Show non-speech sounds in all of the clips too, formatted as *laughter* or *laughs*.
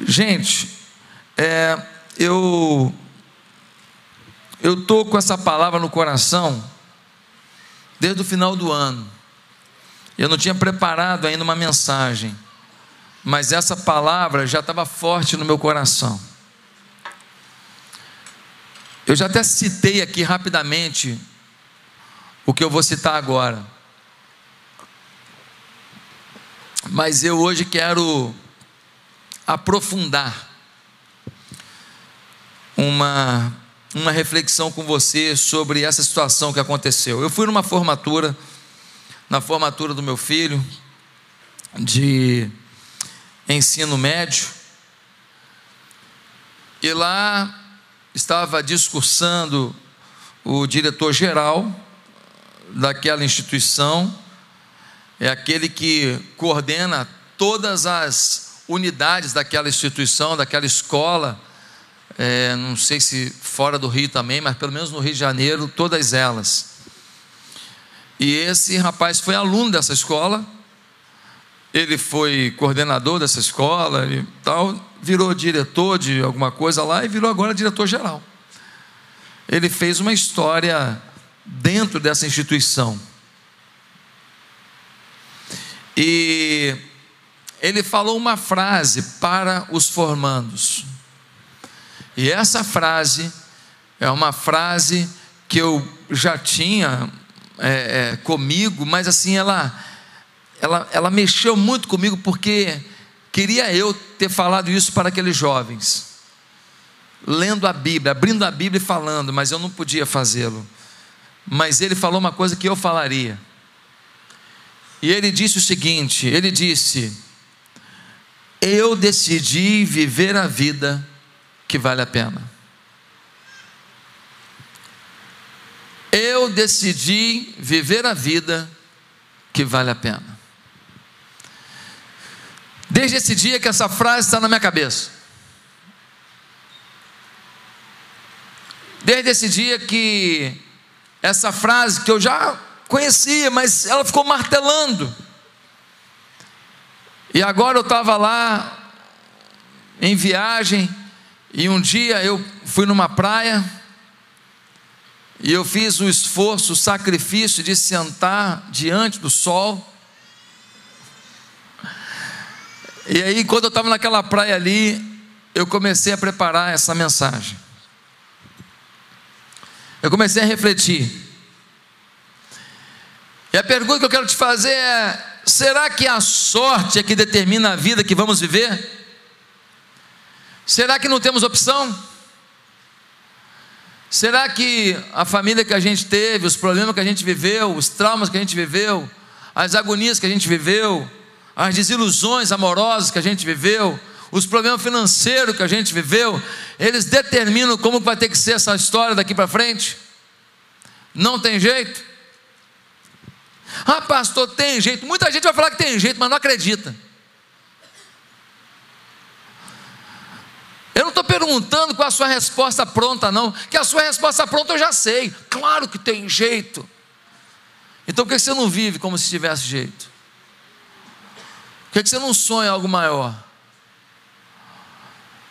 Gente, é, eu eu tô com essa palavra no coração desde o final do ano. Eu não tinha preparado ainda uma mensagem, mas essa palavra já estava forte no meu coração. Eu já até citei aqui rapidamente o que eu vou citar agora. Mas eu hoje quero aprofundar uma, uma reflexão com você sobre essa situação que aconteceu. Eu fui numa formatura, na formatura do meu filho, de ensino médio, e lá estava discursando o diretor-geral daquela instituição, é aquele que coordena todas as unidades daquela instituição, daquela escola, é, não sei se fora do Rio também, mas pelo menos no Rio de Janeiro, todas elas. E esse rapaz foi aluno dessa escola, ele foi coordenador dessa escola e tal, virou diretor de alguma coisa lá e virou agora diretor geral. Ele fez uma história dentro dessa instituição. E ele falou uma frase para os formandos. E essa frase é uma frase que eu já tinha é, é, comigo, mas assim ela, ela, ela mexeu muito comigo porque queria eu ter falado isso para aqueles jovens, lendo a Bíblia, abrindo a Bíblia e falando, mas eu não podia fazê-lo. Mas ele falou uma coisa que eu falaria. E ele disse o seguinte: ele disse, eu decidi viver a vida que vale a pena. Eu decidi viver a vida que vale a pena. Desde esse dia que essa frase está na minha cabeça. Desde esse dia que essa frase que eu já conhecia, mas ela ficou martelando. E agora eu estava lá em viagem e um dia eu fui numa praia e eu fiz o esforço, o sacrifício de sentar diante do sol. E aí, quando eu estava naquela praia ali, eu comecei a preparar essa mensagem. Eu comecei a refletir. E a pergunta que eu quero te fazer é: será que a sorte é que determina a vida que vamos viver? Será que não temos opção? Será que a família que a gente teve, os problemas que a gente viveu, os traumas que a gente viveu, as agonias que a gente viveu, as desilusões amorosas que a gente viveu, os problemas financeiros que a gente viveu, eles determinam como vai ter que ser essa história daqui para frente? Não tem jeito? Ah, pastor, tem jeito. Muita gente vai falar que tem jeito, mas não acredita. Eu não estou perguntando qual a sua resposta pronta, não, que a sua resposta pronta eu já sei. Claro que tem jeito. Então por que você não vive como se tivesse jeito? Por que você não sonha algo maior?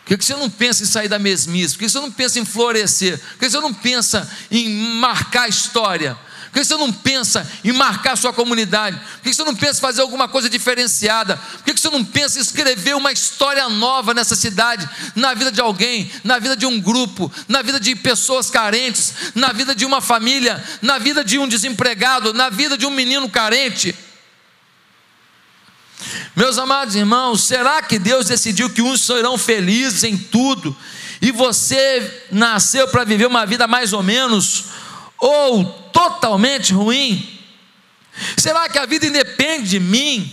Por que você não pensa em sair da mesmice? Por que você não pensa em florescer? Por que você não pensa em marcar a história? Por que você não pensa em marcar a sua comunidade? Por que você não pensa em fazer alguma coisa diferenciada? Por que você não pensa em escrever uma história nova nessa cidade, na vida de alguém, na vida de um grupo, na vida de pessoas carentes, na vida de uma família, na vida de um desempregado, na vida de um menino carente? Meus amados irmãos, será que Deus decidiu que uns serão felizes em tudo e você nasceu para viver uma vida mais ou menos? Ou totalmente ruim? Será que a vida independe de mim?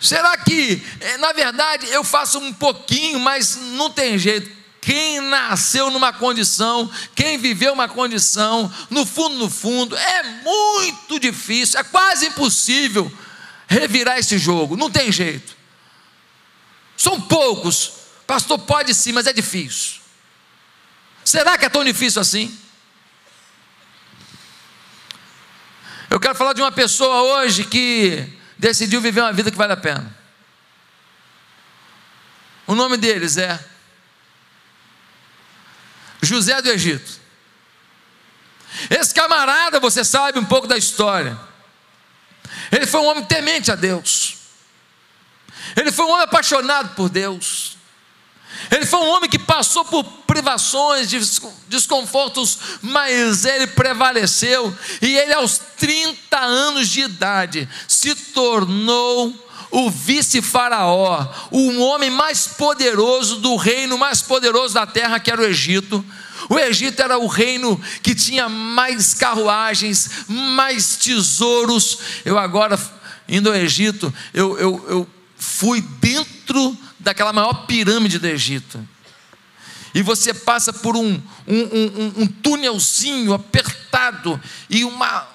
Será que, eh, na verdade, eu faço um pouquinho, mas não tem jeito? Quem nasceu numa condição, quem viveu uma condição, no fundo, no fundo, é muito difícil, é quase impossível revirar esse jogo, não tem jeito. São poucos, pastor, pode sim, mas é difícil. Será que é tão difícil assim? Eu quero falar de uma pessoa hoje que decidiu viver uma vida que vale a pena. O nome deles é José do Egito. Esse camarada, você sabe um pouco da história. Ele foi um homem temente a Deus. Ele foi um homem apaixonado por Deus. Ele foi um homem que passou por privações, desconfortos, mas ele prevaleceu. E ele, aos 30 anos de idade, se tornou o vice-faraó, o homem mais poderoso do reino mais poderoso da terra, que era o Egito. O Egito era o reino que tinha mais carruagens, mais tesouros. Eu agora, indo ao Egito, eu, eu, eu fui dentro daquela maior pirâmide do Egito. E você passa por um, um, um, um túnelzinho apertado e uma,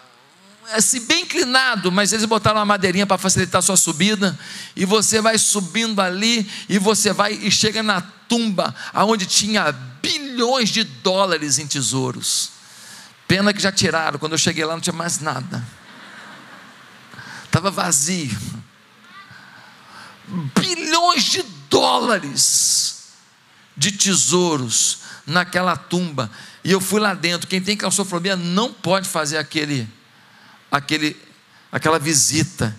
assim, bem inclinado, mas eles botaram uma madeirinha para facilitar a sua subida, e você vai subindo ali, e você vai e chega na tumba, aonde tinha bilhões de dólares em tesouros. Pena que já tiraram, quando eu cheguei lá não tinha mais nada. Estava vazio. Bilhões de dólares de tesouros naquela tumba. E eu fui lá dentro. Quem tem claustrofobia não pode fazer aquele aquele, aquela visita.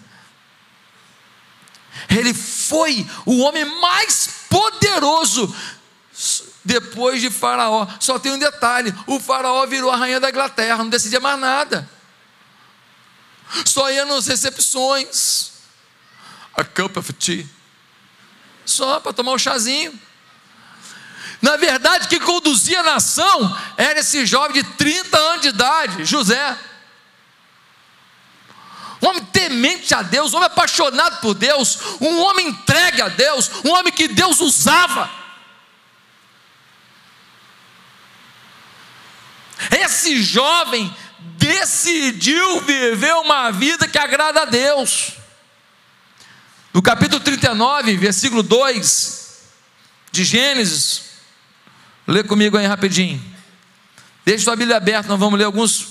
Ele foi o homem mais poderoso depois de Faraó. Só tem um detalhe: o Faraó virou a rainha da Inglaterra, não decidia mais nada. Só ia nas recepções. A cup of tea. Só para tomar um chazinho. Na verdade, quem conduzia a nação era esse jovem de 30 anos de idade, José um homem temente a Deus, um homem apaixonado por Deus, um homem entregue a Deus, um homem que Deus usava. Esse jovem decidiu viver uma vida que agrada a Deus. No capítulo 39, versículo 2 de Gênesis, lê comigo aí rapidinho. Deixe sua Bíblia aberta, nós vamos ler alguns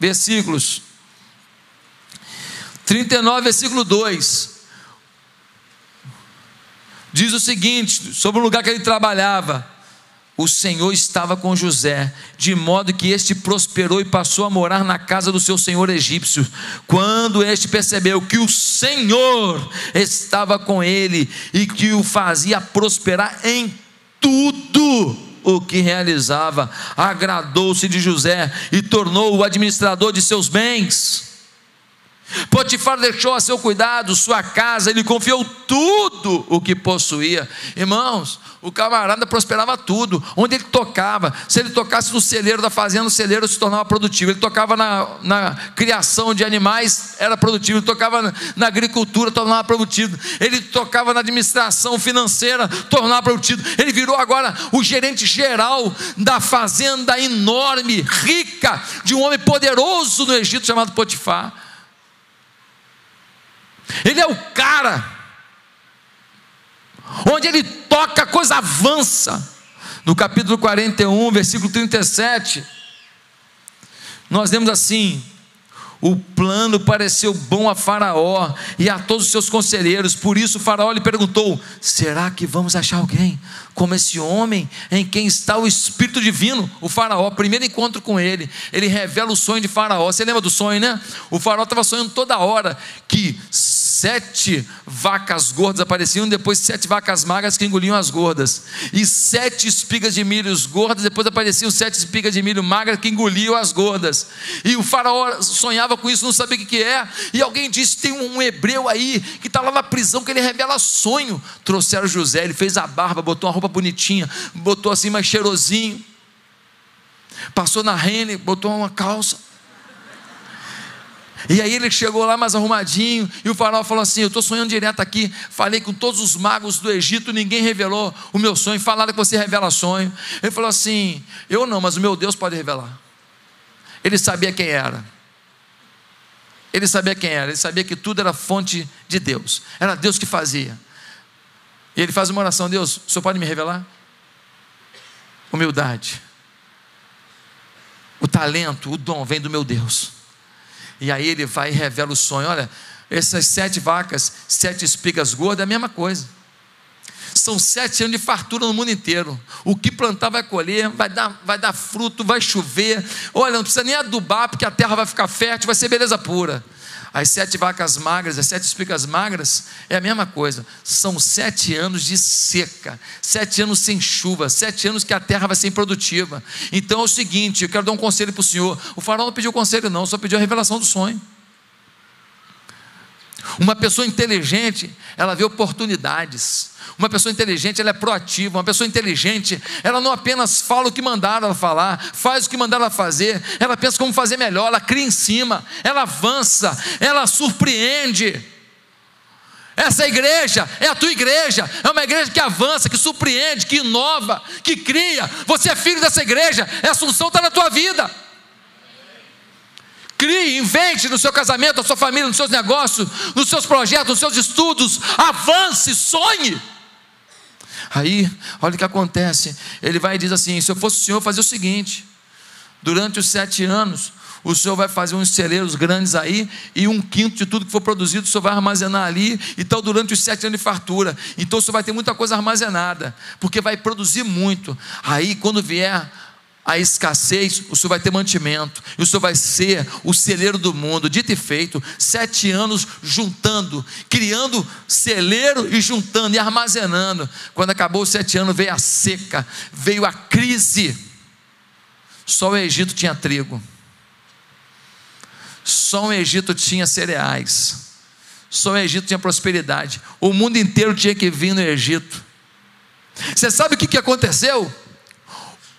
versículos. 39, versículo 2. Diz o seguinte: sobre o lugar que ele trabalhava, o Senhor estava com José, de modo que este prosperou e passou a morar na casa do seu senhor egípcio. Quando este percebeu que o Senhor estava com ele e que o fazia prosperar em tudo o que realizava, agradou-se de José e tornou-o administrador de seus bens. Potifar deixou a seu cuidado sua casa, ele confiou tudo o que possuía. Irmãos, o camarada prosperava tudo, onde ele tocava. Se ele tocasse no celeiro da fazenda, o celeiro se tornava produtivo. Ele tocava na, na criação de animais, era produtivo. Ele tocava na, na, agricultura, tornava produtivo. Ele tocava na administração financeira, tornava produtivo. Ele virou agora o gerente geral da fazenda enorme, rica, de um homem poderoso no Egito chamado Potifar. Ele é o cara. Onde ele toca, a coisa avança. No capítulo 41, versículo 37, nós vemos assim: o plano pareceu bom a Faraó e a todos os seus conselheiros, por isso Faraó lhe perguntou: será que vamos achar alguém como esse homem em quem está o Espírito Divino? O Faraó, primeiro encontro com ele, ele revela o sonho de Faraó. Você lembra do sonho, né? O Faraó estava sonhando toda hora que sete vacas gordas apareciam, depois sete vacas magras que engoliam as gordas, e sete espigas de milho gordas, depois apareciam sete espigas de milho magras que engoliam as gordas. E o Faraó sonhava com isso, não sabia o que é. E alguém disse: tem um hebreu aí que está lá na prisão que ele revela sonho. Trouxeram José, ele fez a barba, botou uma roupa bonitinha, botou assim mais cheirosinho. Passou na rene, botou uma calça. E aí ele chegou lá mais arrumadinho, e o faraó falou assim: Eu estou sonhando direto aqui. Falei com todos os magos do Egito, ninguém revelou o meu sonho. Falaram que você revela sonho. Ele falou assim: Eu não, mas o meu Deus pode revelar. Ele sabia quem era. Ele sabia quem era, ele sabia que tudo era fonte de Deus, era Deus que fazia. E ele faz uma oração: Deus, o senhor pode me revelar? Humildade. O talento, o dom vem do meu Deus. E aí ele vai e revela o sonho: olha, essas sete vacas, sete espigas gordas, é a mesma coisa. são sete anos de fartura no mundo inteiro. O que plantar vai colher, vai dar, vai dar fruto, vai chover. Olha, não precisa nem adubar, porque a terra vai ficar fértil, vai ser beleza pura. As sete vacas magras, as sete espigas magras, é a mesma coisa. São sete anos de seca, sete anos sem chuva, sete anos que a terra vai ser improdutiva. Então é o seguinte: eu quero dar um conselho para o senhor. O faraó não pediu conselho, não, só pediu a revelação do sonho. Uma pessoa inteligente, ela vê oportunidades. Uma pessoa inteligente, ela é proativa. Uma pessoa inteligente, ela não apenas fala o que mandaram ela falar, faz o que mandaram ela fazer. Ela pensa como fazer melhor, ela cria em cima, ela avança, ela surpreende. Essa igreja é a tua igreja, é uma igreja que avança, que surpreende, que inova, que cria. Você é filho dessa igreja, essa unção está na tua vida. Crie, invente no seu casamento, na sua família, nos seus negócios, nos seus projetos, nos seus estudos. Avance, sonhe. Aí, olha o que acontece. Ele vai e diz assim: se eu fosse o senhor, fazer o seguinte: durante os sete anos, o senhor vai fazer uns celeiros grandes aí, e um quinto de tudo que for produzido, o senhor vai armazenar ali, então durante os sete anos de fartura. Então o senhor vai ter muita coisa armazenada, porque vai produzir muito. Aí, quando vier a escassez, o Senhor vai ter mantimento, e o Senhor vai ser o celeiro do mundo, dito e feito, sete anos juntando, criando celeiro e juntando e armazenando. Quando acabou os sete anos, veio a seca, veio a crise. Só o Egito tinha trigo, só o Egito tinha cereais, só o Egito tinha prosperidade, o mundo inteiro tinha que vir no Egito. Você sabe o que aconteceu?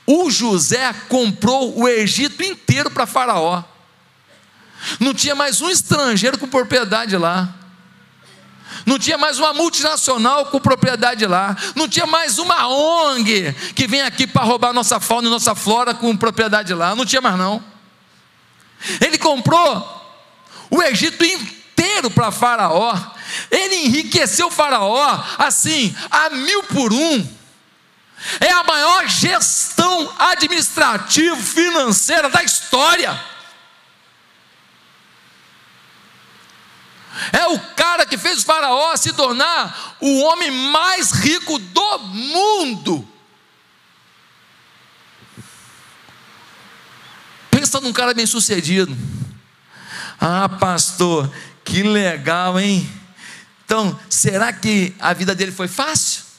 O José comprou o Egito inteiro para Faraó. Não tinha mais um estrangeiro com propriedade lá. Não tinha mais uma multinacional com propriedade lá. Não tinha mais uma ONG que vem aqui para roubar nossa fauna e nossa flora com propriedade lá. Não tinha mais não. Ele comprou o Egito inteiro para Faraó. Ele enriqueceu Faraó assim, a mil por um. É a maior gestão administrativa financeira da história. É o cara que fez o Faraó se tornar o homem mais rico do mundo. Pensa num cara bem sucedido. Ah, pastor, que legal, hein? Então, será que a vida dele foi fácil?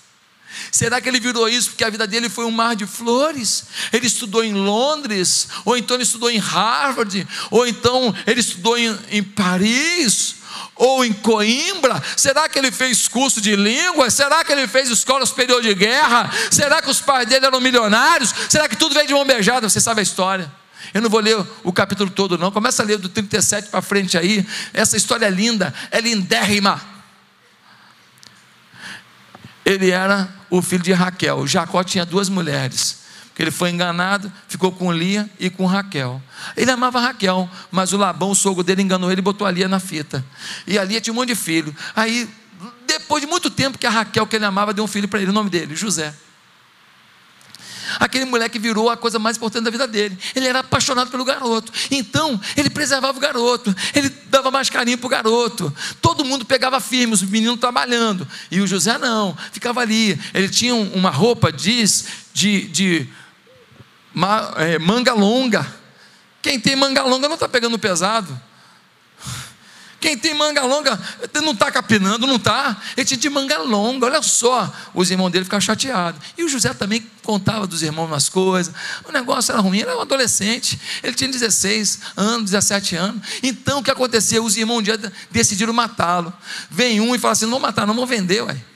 Será que ele virou isso porque a vida dele foi um mar de flores? Ele estudou em Londres, ou então ele estudou em Harvard, ou então ele estudou em, em Paris, ou em Coimbra? Será que ele fez curso de língua? Será que ele fez escola superior de guerra? Será que os pais dele eram milionários? Será que tudo veio de mão beijada? Você sabe a história. Eu não vou ler o capítulo todo, não. Começa a ler do 37 para frente aí. Essa história é linda, é lindérrima ele era o filho de Raquel. Jacó tinha duas mulheres. Porque ele foi enganado, ficou com Lia e com Raquel. Ele amava Raquel, mas o Labão, o sogro dele, enganou ele e botou a Lia na fita. E a Lia tinha um monte de filho. Aí, depois de muito tempo que a Raquel, que ele amava, deu um filho para ele, o nome dele, José. Aquele moleque virou a coisa mais importante da vida dele. Ele era apaixonado pelo garoto. Então, ele preservava o garoto. Ele dava mais carinho para o garoto. Todo mundo pegava firme, os meninos trabalhando. E o José não, ficava ali. Ele tinha uma roupa, diz, de, de é, manga longa. Quem tem manga longa não está pegando pesado. Quem tem manga longa não está capinando, não está. Ele tinha de manga longa, olha só. Os irmãos dele ficavam chateados. E o José também contava dos irmãos umas coisas. O negócio era ruim, ele era um adolescente. Ele tinha 16 anos, 17 anos. Então o que aconteceu? Os irmãos um dia decidiram matá-lo. Vem um e fala assim: não vou matar, não vou vender, ué.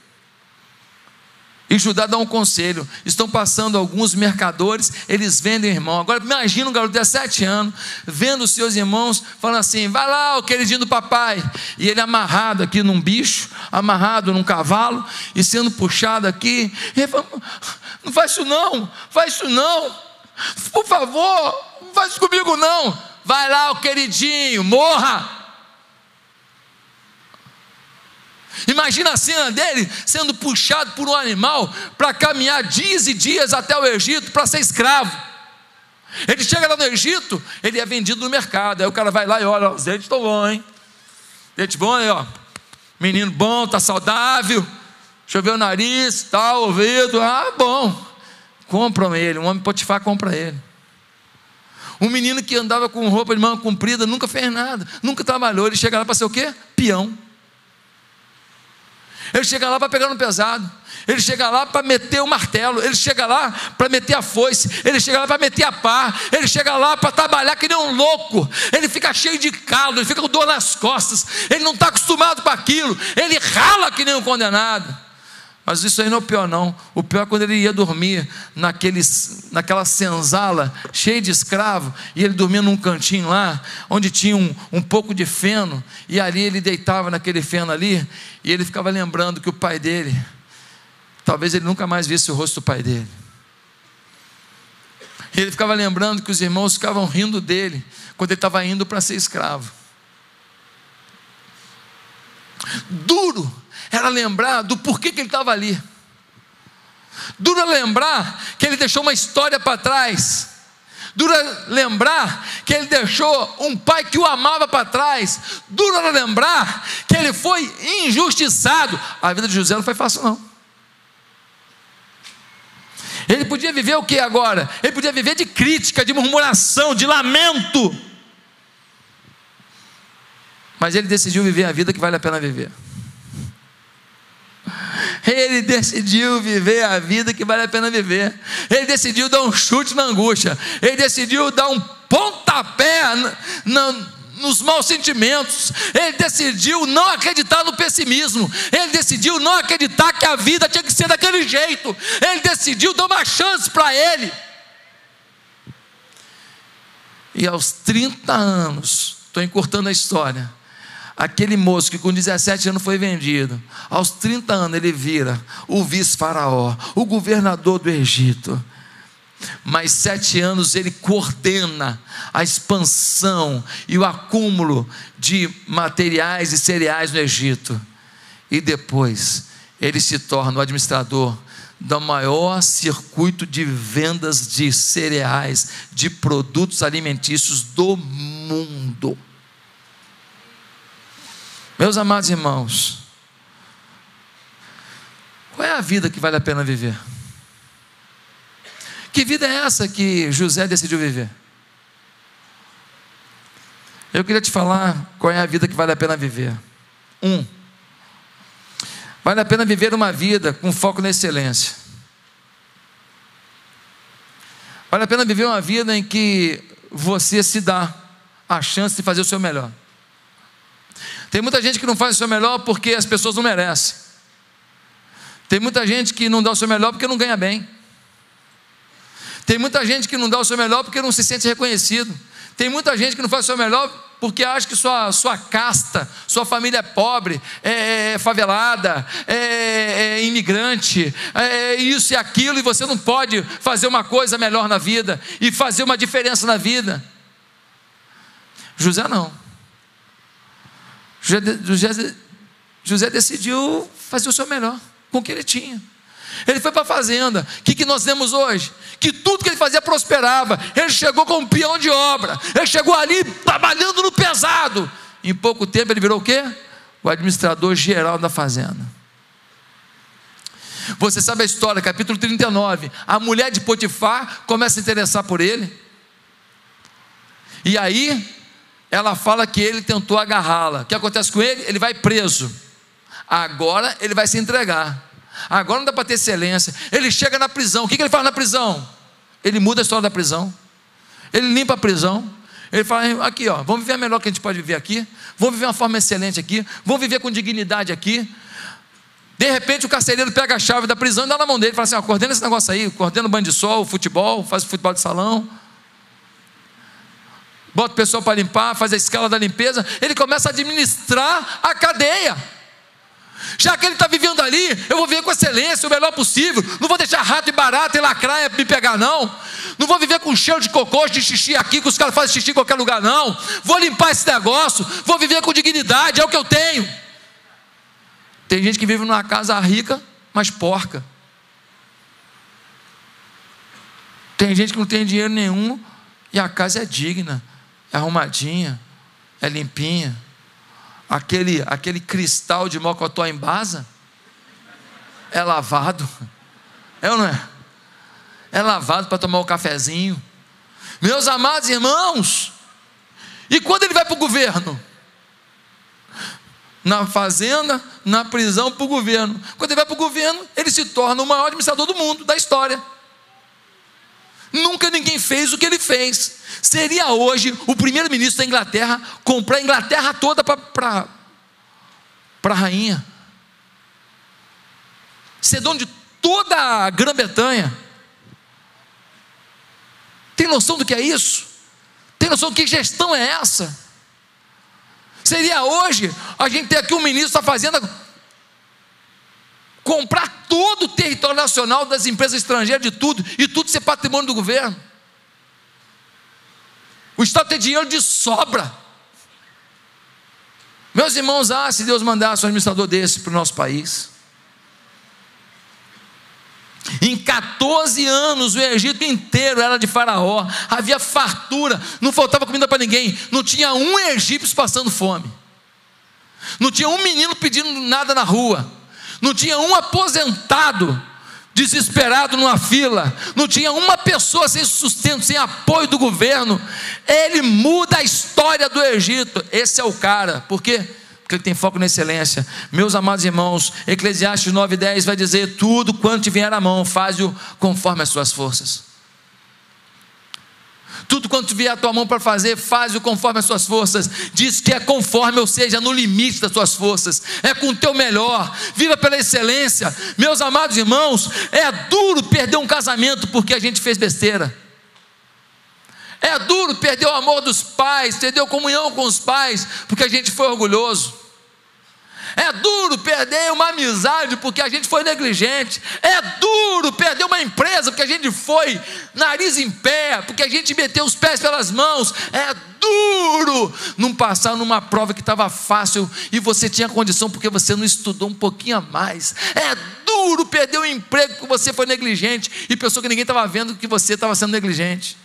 E Judá dá um conselho: estão passando alguns mercadores, eles vendem irmão. Agora imagina um garoto de 17 anos, vendo seus irmãos, falando assim: vai lá, o queridinho do papai. E ele amarrado aqui num bicho, amarrado num cavalo, e sendo puxado aqui. Fala, não faz isso não, faz isso não, por favor, não faz isso comigo não. Vai lá, o queridinho, morra. Imagina a cena dele sendo puxado por um animal para caminhar dias e dias até o Egito para ser escravo. Ele chega lá no Egito, ele é vendido no mercado. Aí o cara vai lá e olha, os estão bom, hein? Dente bom aí, ó. Menino bom, tá saudável. choveu o nariz, tal, ouvido, ah, bom. Compram ele, um homem Potifar compra ele. Um menino que andava com roupa de manga comprida, nunca fez nada, nunca trabalhou. Ele chega lá para ser o quê? Peão. Ele chega lá para pegar no pesado. Ele chega lá para meter o martelo. Ele chega lá para meter a foice. Ele chega lá para meter a pá. Ele chega lá para trabalhar que nem um louco. Ele fica cheio de caldo. Ele fica com dor nas costas. Ele não está acostumado com aquilo. Ele rala que nem um condenado. Mas isso aí não é o pior, não. O pior é quando ele ia dormir naqueles, naquela senzala cheia de escravo, e ele dormia num cantinho lá, onde tinha um, um pouco de feno, e ali ele deitava naquele feno ali, e ele ficava lembrando que o pai dele, talvez ele nunca mais visse o rosto do pai dele. E ele ficava lembrando que os irmãos ficavam rindo dele, quando ele estava indo para ser escravo. Duro era lembrar do porquê que ele estava ali. Dura lembrar que ele deixou uma história para trás. Dura lembrar que ele deixou um pai que o amava para trás. Dura lembrar que ele foi injustiçado. A vida de José não foi fácil, não. Ele podia viver o que agora? Ele podia viver de crítica, de murmuração, de lamento. Mas ele decidiu viver a vida que vale a pena viver. Ele decidiu viver a vida que vale a pena viver. Ele decidiu dar um chute na angústia. Ele decidiu dar um pontapé na, nos maus sentimentos. Ele decidiu não acreditar no pessimismo. Ele decidiu não acreditar que a vida tinha que ser daquele jeito. Ele decidiu dar uma chance para ele. E aos 30 anos, estou encurtando a história aquele moço que com 17 anos foi vendido, aos 30 anos ele vira o vice-faraó, o governador do Egito. Mais sete anos ele coordena a expansão e o acúmulo de materiais e cereais no Egito. E depois ele se torna o administrador do maior circuito de vendas de cereais, de produtos alimentícios do mundo. Meus amados irmãos, qual é a vida que vale a pena viver? Que vida é essa que José decidiu viver? Eu queria te falar qual é a vida que vale a pena viver. Um, vale a pena viver uma vida com foco na excelência. Vale a pena viver uma vida em que você se dá a chance de fazer o seu melhor. Tem muita gente que não faz o seu melhor porque as pessoas não merecem. Tem muita gente que não dá o seu melhor porque não ganha bem. Tem muita gente que não dá o seu melhor porque não se sente reconhecido. Tem muita gente que não faz o seu melhor porque acha que sua, sua casta, sua família é pobre, é, é favelada, é, é imigrante, é isso e aquilo, e você não pode fazer uma coisa melhor na vida e fazer uma diferença na vida. José não. José, José decidiu fazer o seu melhor com o que ele tinha. Ele foi para a fazenda. O que, que nós temos hoje? Que tudo que ele fazia prosperava. Ele chegou como um peão de obra. Ele chegou ali trabalhando no pesado. Em pouco tempo ele virou o quê? O administrador geral da fazenda. Você sabe a história, capítulo 39. A mulher de Potifar começa a interessar por ele. E aí, ela fala que ele tentou agarrá-la. O que acontece com ele? Ele vai preso. Agora ele vai se entregar. Agora não dá para ter excelência. Ele chega na prisão. O que, ele faz na prisão? Ele muda a história da prisão. Ele limpa a prisão. Ele fala: aqui, ó, vamos viver a melhor que a gente pode viver aqui. Vamos viver uma forma excelente aqui. Vamos viver com dignidade aqui. De repente o carcereiro pega a chave da prisão e dá na mão dele. Fala assim: ó, coordena esse negócio aí. Coordena o banho de sol, o futebol, faz o futebol de salão bota o pessoal para limpar, faz a escala da limpeza, ele começa a administrar a cadeia. Já que ele está vivendo ali, eu vou viver com excelência, o melhor possível. Não vou deixar rato e barata e lacraia me pegar, não. Não vou viver com cheiro de cocô, de xixi aqui, que os caras fazem xixi em qualquer lugar, não. Vou limpar esse negócio, vou viver com dignidade, é o que eu tenho. Tem gente que vive numa casa rica, mas porca. Tem gente que não tem dinheiro nenhum e a casa é digna é arrumadinha, é limpinha. Aquele, aquele cristal de mocotó em basa. é lavado. É ou não é? É lavado para tomar o um cafezinho. Meus amados irmãos, e quando ele vai para o governo? Na fazenda, na prisão, para o governo. Quando ele vai para o governo, ele se torna o maior administrador do mundo, da história. Nunca ninguém fez o que ele fez. Seria hoje o primeiro-ministro da Inglaterra comprar a Inglaterra toda para a rainha. Ser dono de toda a Grã-Bretanha. Tem noção do que é isso? Tem noção do que gestão é essa? Seria hoje a gente ter aqui um ministro da Fazenda comprar todo o território nacional das empresas estrangeiras, de tudo, e tudo ser patrimônio do governo. O Estado tem dinheiro de sobra. Meus irmãos, ah, se Deus mandasse um administrador desse para o nosso país. Em 14 anos, o Egito inteiro era de Faraó, havia fartura, não faltava comida para ninguém, não tinha um egípcio passando fome, não tinha um menino pedindo nada na rua, não tinha um aposentado desesperado numa fila, não tinha uma pessoa sem sustento, sem apoio do governo. Ele muda a história do Egito. Esse é o cara, por quê? Porque ele tem foco na excelência. Meus amados irmãos, Eclesiastes 9:10 vai dizer: tudo quanto te vier à mão, faz-o conforme as suas forças. Tudo quanto vier à tua mão para fazer, faz-o conforme as suas forças. Diz que é conforme, ou seja, no limite das tuas forças. É com o teu melhor. Viva pela excelência. Meus amados irmãos, é duro perder um casamento porque a gente fez besteira. É duro perder o amor dos pais, perder a comunhão com os pais, porque a gente foi orgulhoso. É duro perder uma amizade porque a gente foi negligente. É duro perder uma empresa porque a gente foi nariz em pé, porque a gente meteu os pés pelas mãos. É duro não passar numa prova que estava fácil e você tinha condição porque você não estudou um pouquinho a mais. É duro perder um emprego porque você foi negligente e pensou que ninguém estava vendo que você estava sendo negligente.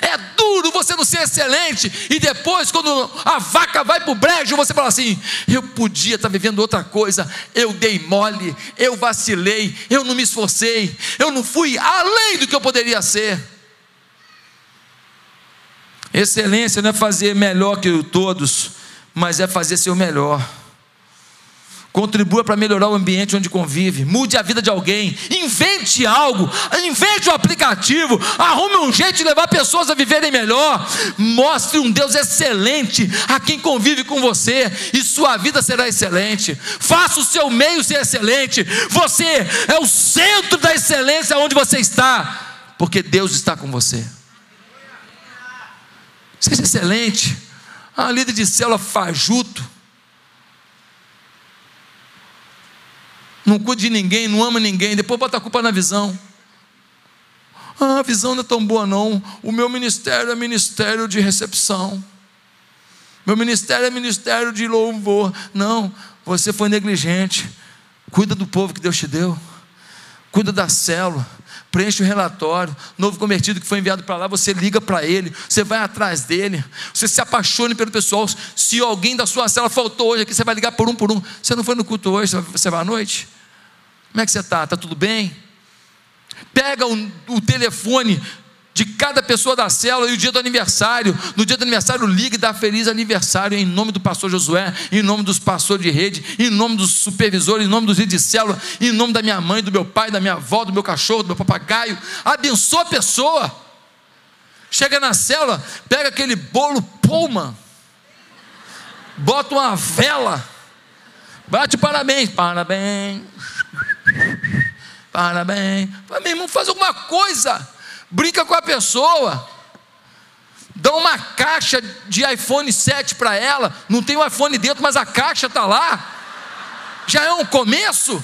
É duro você não ser excelente e depois, quando a vaca vai para o brejo, você fala assim: eu podia estar tá vivendo outra coisa, eu dei mole, eu vacilei, eu não me esforcei, eu não fui além do que eu poderia ser. Excelência não é fazer melhor que todos, mas é fazer seu melhor. Contribua para melhorar o ambiente onde convive. Mude a vida de alguém. Invente algo. Invente um aplicativo. Arrume um jeito de levar pessoas a viverem melhor. Mostre um Deus excelente a quem convive com você. E sua vida será excelente. Faça o seu meio ser excelente. Você é o centro da excelência onde você está. Porque Deus está com você. Seja excelente. A líder de célula fajuto não cuida de ninguém, não ama ninguém, depois bota a culpa na visão. Ah, a visão não é tão boa, não. O meu ministério é ministério de recepção. Meu ministério é ministério de louvor. Não, você foi negligente. Cuida do povo que Deus te deu. Cuida da célula. Preenche o relatório. Novo convertido que foi enviado para lá, você liga para ele. Você vai atrás dele. Você se apaixone pelo pessoal. Se alguém da sua célula faltou hoje aqui, você vai ligar por um por um. Você não foi no culto hoje, você vai à noite? Como é que você está? Está tudo bem? Pega o, o, telefone de cada pessoa da célula e o dia do aniversário. No dia do aniversário, ligue e dá feliz aniversário em nome do pastor Josué, em nome dos pastores de rede, em nome dos supervisores, em nome dos líderes de célula, em nome da minha mãe, do meu pai, da minha avó, do meu cachorro, do meu papagaio. Abençoa a pessoa. Chega na célula, pega aquele bolo Pullman, bota uma vela, bate parabéns, parabéns Parabéns. Meu irmão, faz alguma coisa. Brinca com a pessoa. Dá uma caixa de iPhone 7 para ela. Não tem o um iPhone dentro, mas a caixa está lá. Já é um começo.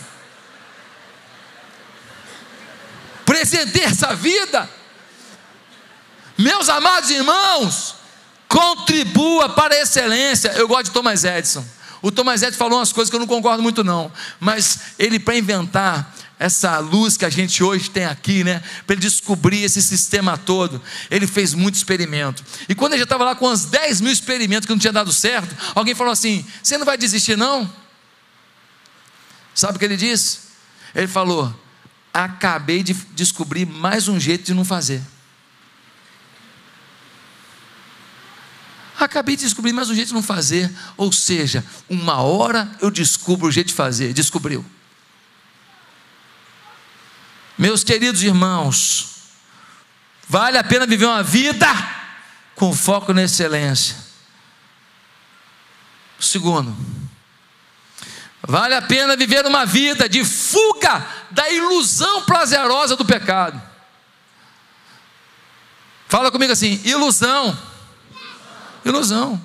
Presenteie essa vida. Meus amados irmãos, contribua para a excelência. Eu gosto de Thomas Edison. O Thomas Edison falou umas coisas que eu não concordo muito não, mas ele para inventar essa luz que a gente hoje tem aqui, né, para ele descobrir esse sistema todo, ele fez muito experimento. E quando ele já estava lá com uns 10 mil experimentos que não tinha dado certo, alguém falou assim: Você não vai desistir, não? Sabe o que ele disse? Ele falou: Acabei de descobrir mais um jeito de não fazer. Acabei de descobrir mais um jeito de não fazer. Ou seja, uma hora eu descubro o jeito de fazer. Descobriu. Meus queridos irmãos, vale a pena viver uma vida com foco na excelência. Segundo, vale a pena viver uma vida de fuga da ilusão prazerosa do pecado. Fala comigo assim: ilusão Ilusão.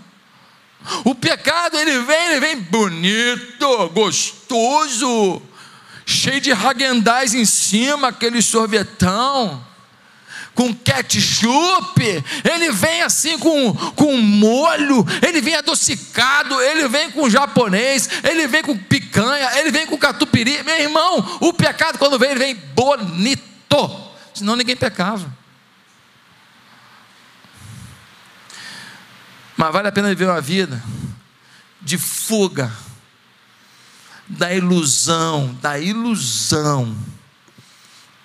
O pecado, ele vem, ele vem bonito, gostoso, cheio de raguendais em cima, aquele sorvetão, com ketchup, ele vem assim com, com molho, ele vem adocicado, ele vem com japonês, ele vem com picanha, ele vem com catupiry. Meu irmão, o pecado quando vem, ele vem bonito, senão ninguém pecava. Mas vale a pena viver uma vida de fuga da ilusão, da ilusão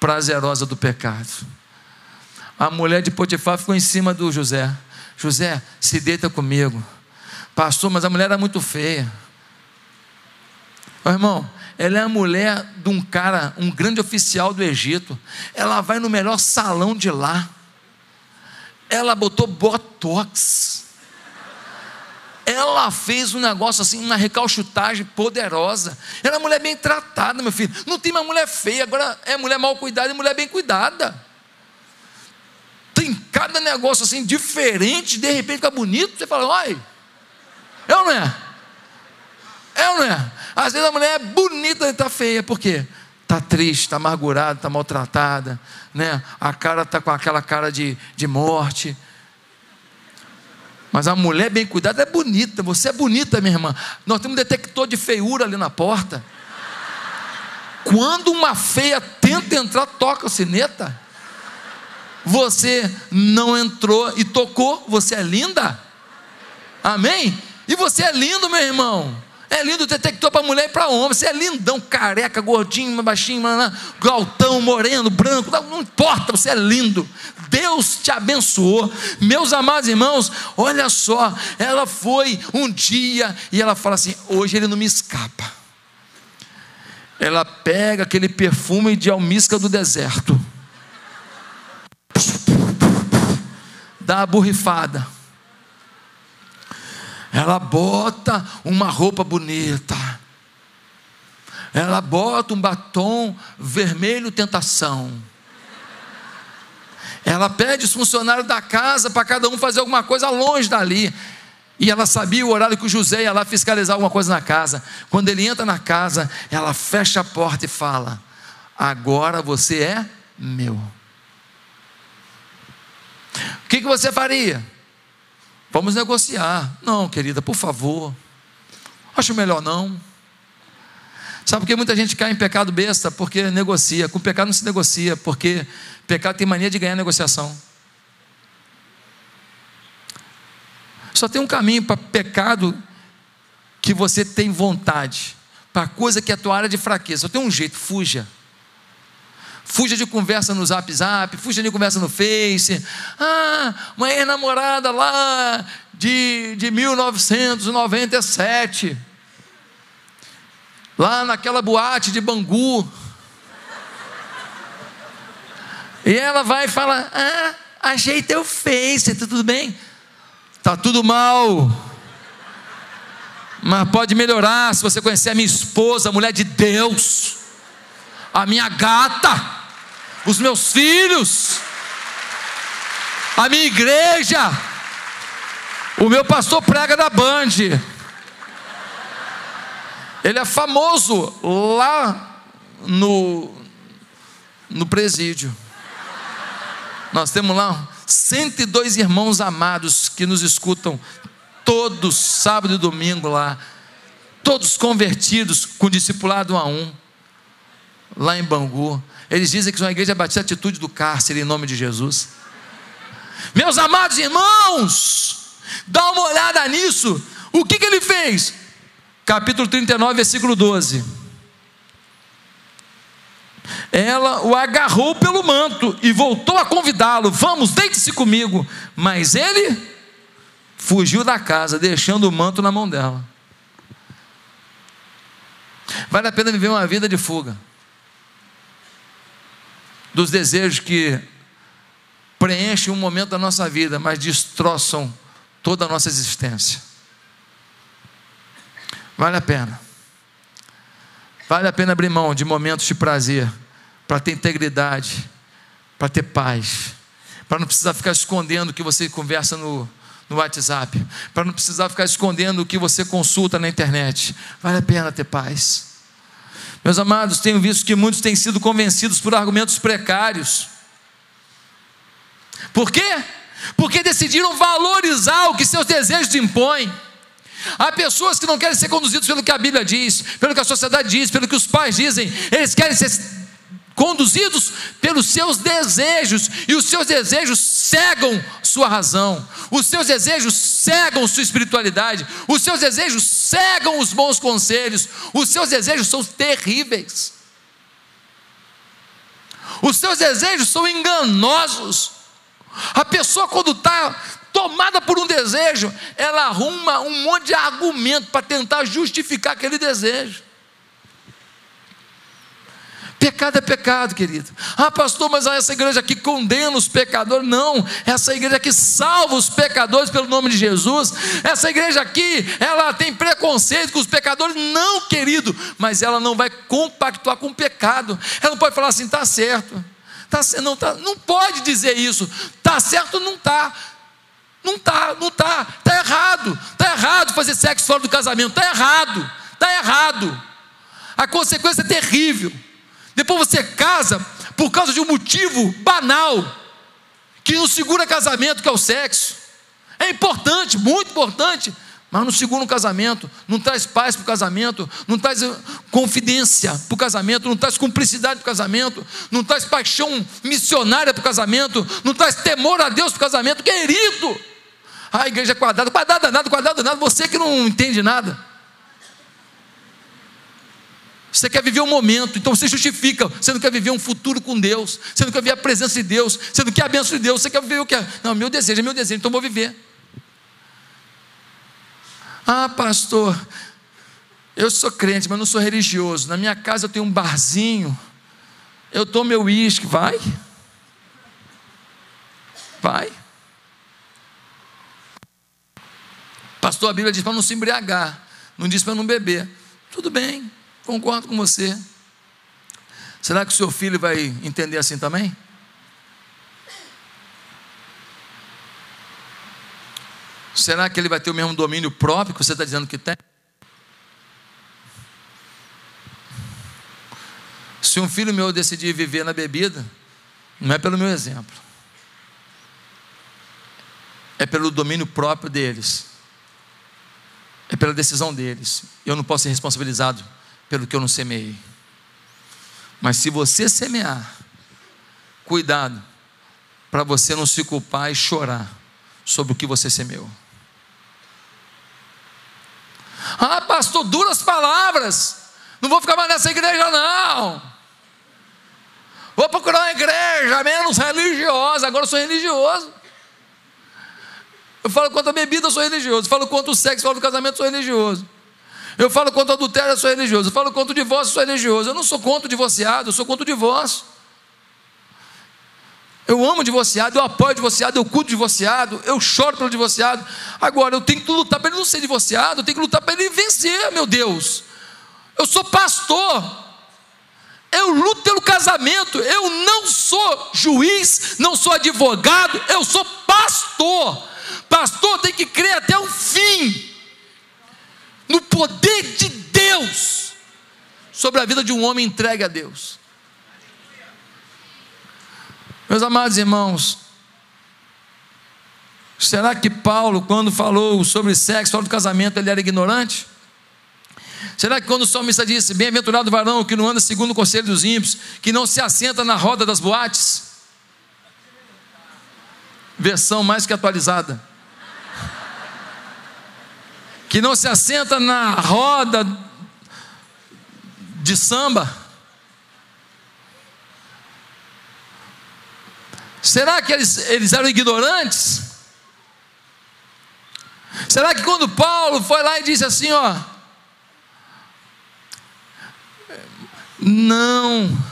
prazerosa do pecado. A mulher de Potifar ficou em cima do José. José, se deita comigo. Pastor, mas a mulher era muito feia. Ô, irmão, ela é a mulher de um cara, um grande oficial do Egito. Ela vai no melhor salão de lá. Ela botou botox ela fez um negócio assim, uma recalchutagem poderosa. Era uma mulher bem tratada, meu filho. Não tem uma mulher feia, agora é mulher mal cuidada e mulher bem cuidada. Tem cada negócio assim diferente, de repente fica bonito, você fala, oi, é ou não é? É ou não é? Às vezes a mulher é bonita e está feia, por quê? Está triste, está amargurada, está maltratada, né? a cara está com aquela cara de, de morte mas a mulher bem cuidada é bonita. Você é bonita, minha irmã. Nós temos um detector de feiura ali na porta. Quando uma feia tenta entrar, toca o sineta. Você não entrou e tocou, você é linda. Amém? E você é lindo, meu irmão. É lindo o detector para mulher e para homem. Você é lindão, careca, gordinho, baixinho, galtão, moreno, branco. Não importa, você é lindo. Deus te abençoou. Meus amados irmãos, olha só. Ela foi um dia e ela fala assim: hoje ele não me escapa. Ela pega aquele perfume de almíscar do deserto, dá a borrifada ela bota uma roupa bonita. Ela bota um batom vermelho tentação. Ela pede os funcionários da casa para cada um fazer alguma coisa longe dali. E ela sabia o horário que o José ia lá fiscalizar alguma coisa na casa. Quando ele entra na casa, ela fecha a porta e fala: Agora você é meu. O que, que você faria? Vamos negociar. Não, querida, por favor. Acho melhor não. Sabe por que muita gente cai em pecado besta? Porque negocia. Com pecado não se negocia, porque pecado tem mania de ganhar negociação. Só tem um caminho para pecado que você tem vontade, para coisa que é a tua área de fraqueza. Só tem um jeito, fuja. Fuja de conversa no zap zap, fuja de conversa no Face. Ah, uma ex-namorada lá de, de 1997. Lá naquela boate de Bangu. E ela vai e fala: Ah, achei teu Face, tá tudo bem? Tá tudo mal. Mas pode melhorar se você conhecer a minha esposa, a mulher de Deus, a minha gata os meus filhos, a minha igreja. O meu pastor prega na Band. Ele é famoso lá no, no presídio. Nós temos lá 102 irmãos amados que nos escutam todos sábado e domingo lá. Todos convertidos com discipulado a um. Lá em Bangu. Eles dizem que são a igreja batista atitude do cárcere em nome de Jesus. Meus amados irmãos, dá uma olhada nisso. O que, que ele fez? Capítulo 39, versículo 12. Ela o agarrou pelo manto e voltou a convidá-lo: Vamos, deite-se comigo. Mas ele fugiu da casa, deixando o manto na mão dela. Vale a pena viver uma vida de fuga dos desejos que preenchem um momento da nossa vida, mas destroçam toda a nossa existência. Vale a pena. Vale a pena abrir mão de momentos de prazer para ter integridade, para ter paz, para não precisar ficar escondendo o que você conversa no, no WhatsApp, para não precisar ficar escondendo o que você consulta na internet. Vale a pena ter paz. Meus amados, tenho visto que muitos têm sido convencidos por argumentos precários. Por quê? Porque decidiram valorizar o que seus desejos impõem. Há pessoas que não querem ser conduzidos pelo que a Bíblia diz, pelo que a sociedade diz, pelo que os pais dizem, eles querem ser conduzidos pelos seus desejos, e os seus desejos cegam sua razão, os seus desejos cegam sua espiritualidade, os seus desejos cegam os bons conselhos, os seus desejos são terríveis, os seus desejos são enganosos. A pessoa, quando está tomada por um desejo, ela arruma um monte de argumento para tentar justificar aquele desejo. Pecado é pecado, querido. Ah, pastor, mas essa igreja aqui condena os pecadores. Não, essa igreja aqui salva os pecadores pelo nome de Jesus. Essa igreja aqui, ela tem preconceito com os pecadores. Não, querido, mas ela não vai compactuar com o pecado. Ela não pode falar assim, está certo. Tá, não, tá, não pode dizer isso. Está certo, não está. Não está, não está. Está errado. Está errado fazer sexo fora do casamento. Está errado. Está errado. A consequência é terrível. Depois você casa por causa de um motivo banal, que não segura casamento, que é o sexo. É importante, muito importante, mas não segura um casamento, não traz paz para o casamento, não traz eh, confidência para o casamento, não traz cumplicidade para o casamento, não traz paixão missionária para o casamento, não traz temor a Deus para o casamento, querido. A igreja quadrada, quadrada nada, quadrada nada, você que não entende nada. Você quer viver um momento, então você justifica. Você não quer viver um futuro com Deus. Você não quer ver a presença de Deus. Você não quer a bênção de Deus. Você quer viver o que é? Não, meu desejo é meu desejo, então vou viver. Ah, pastor, eu sou crente, mas não sou religioso. Na minha casa eu tenho um barzinho. Eu tomo meu uísque. Vai. Vai. Pastor, a Bíblia diz para não se embriagar. Não diz para não beber. Tudo bem. Concordo com você. Será que o seu filho vai entender assim também? Será que ele vai ter o mesmo domínio próprio que você está dizendo que tem? Se um filho meu decidir viver na bebida, não é pelo meu exemplo, é pelo domínio próprio deles, é pela decisão deles. Eu não posso ser responsabilizado pelo que eu não semeei. Mas se você semear, cuidado, para você não se culpar e chorar sobre o que você semeou. Ah, pastor, duras palavras. Não vou ficar mais nessa igreja, não. Vou procurar uma igreja menos religiosa. Agora eu sou religioso. Eu falo quanto a bebida, eu sou religioso. Eu falo quanto o sexo, eu falo do casamento, eu sou religioso. Eu falo contra o adultério, eu sou religioso. Eu falo contra o divórcio, eu sou religioso. Eu não sou contra o divorciado, eu sou contra o divórcio. Eu amo o divorciado, eu apoio o divorciado, eu cuido do divorciado, eu choro pelo divorciado. Agora, eu tenho que lutar para ele não ser divorciado, eu tenho que lutar para ele vencer, meu Deus. Eu sou pastor, eu luto pelo casamento, eu não sou juiz, não sou advogado, eu sou pastor. Pastor tem que crer até o fim no poder de Deus sobre a vida de um homem entregue a Deus. Meus amados irmãos, será que Paulo, quando falou sobre sexo, falou do casamento, ele era ignorante? Será que quando o salmista disse: Bem-aventurado varão que não anda segundo o conselho dos ímpios, que não se assenta na roda das boates? versão mais que atualizada. Que não se assenta na roda de samba. Será que eles, eles eram ignorantes? Será que quando Paulo foi lá e disse assim, ó, não